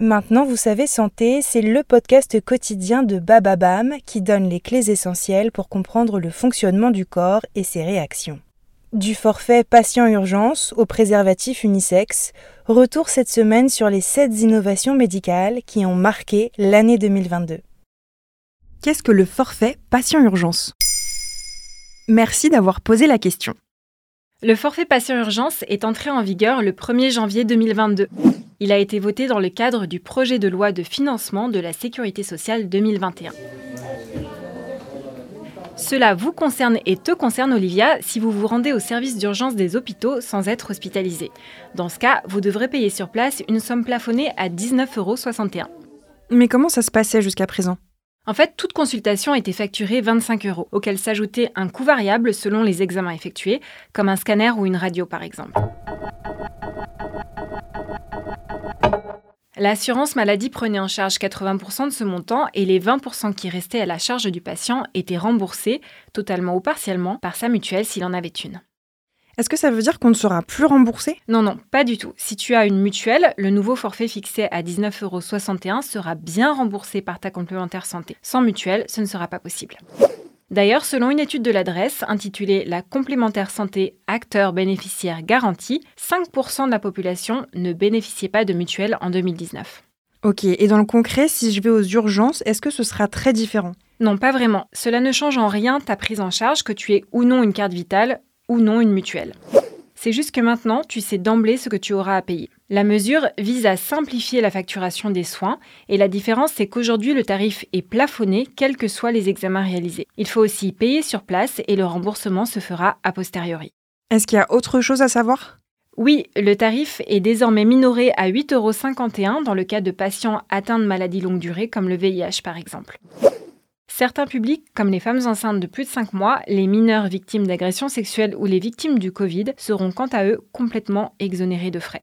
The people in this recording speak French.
Maintenant, vous savez, Santé, c'est le podcast quotidien de Bababam qui donne les clés essentielles pour comprendre le fonctionnement du corps et ses réactions. Du forfait patient urgence au préservatif unisexe, retour cette semaine sur les 7 innovations médicales qui ont marqué l'année 2022. Qu'est-ce que le forfait patient urgence? Merci d'avoir posé la question. Le forfait patient urgence est entré en vigueur le 1er janvier 2022. Il a été voté dans le cadre du projet de loi de financement de la sécurité sociale 2021. Cela vous concerne et te concerne, Olivia, si vous vous rendez au service d'urgence des hôpitaux sans être hospitalisé. Dans ce cas, vous devrez payer sur place une somme plafonnée à 19,61 euros. Mais comment ça se passait jusqu'à présent? En fait, toute consultation était facturée 25 euros, auquel s'ajoutait un coût variable selon les examens effectués, comme un scanner ou une radio par exemple. L'assurance maladie prenait en charge 80% de ce montant et les 20% qui restaient à la charge du patient étaient remboursés, totalement ou partiellement, par sa mutuelle s'il en avait une. Est-ce que ça veut dire qu'on ne sera plus remboursé? Non, non, pas du tout. Si tu as une mutuelle, le nouveau forfait fixé à 19,61 euros sera bien remboursé par ta complémentaire santé. Sans mutuelle, ce ne sera pas possible. D'ailleurs, selon une étude de l'adresse intitulée La complémentaire santé acteur bénéficiaire garanti, 5% de la population ne bénéficiait pas de mutuelle en 2019. Ok, et dans le concret, si je vais aux urgences, est-ce que ce sera très différent? Non, pas vraiment. Cela ne change en rien ta prise en charge, que tu aies ou non une carte vitale ou non une mutuelle. C'est juste que maintenant, tu sais d'emblée ce que tu auras à payer. La mesure vise à simplifier la facturation des soins et la différence c'est qu'aujourd'hui le tarif est plafonné quels que soient les examens réalisés. Il faut aussi payer sur place et le remboursement se fera a posteriori. Est-ce qu'il y a autre chose à savoir? Oui, le tarif est désormais minoré à 8,51 euros dans le cas de patients atteints de maladies longue durée comme le VIH par exemple. Certains publics, comme les femmes enceintes de plus de 5 mois, les mineurs victimes d'agressions sexuelles ou les victimes du Covid, seront quant à eux complètement exonérés de frais.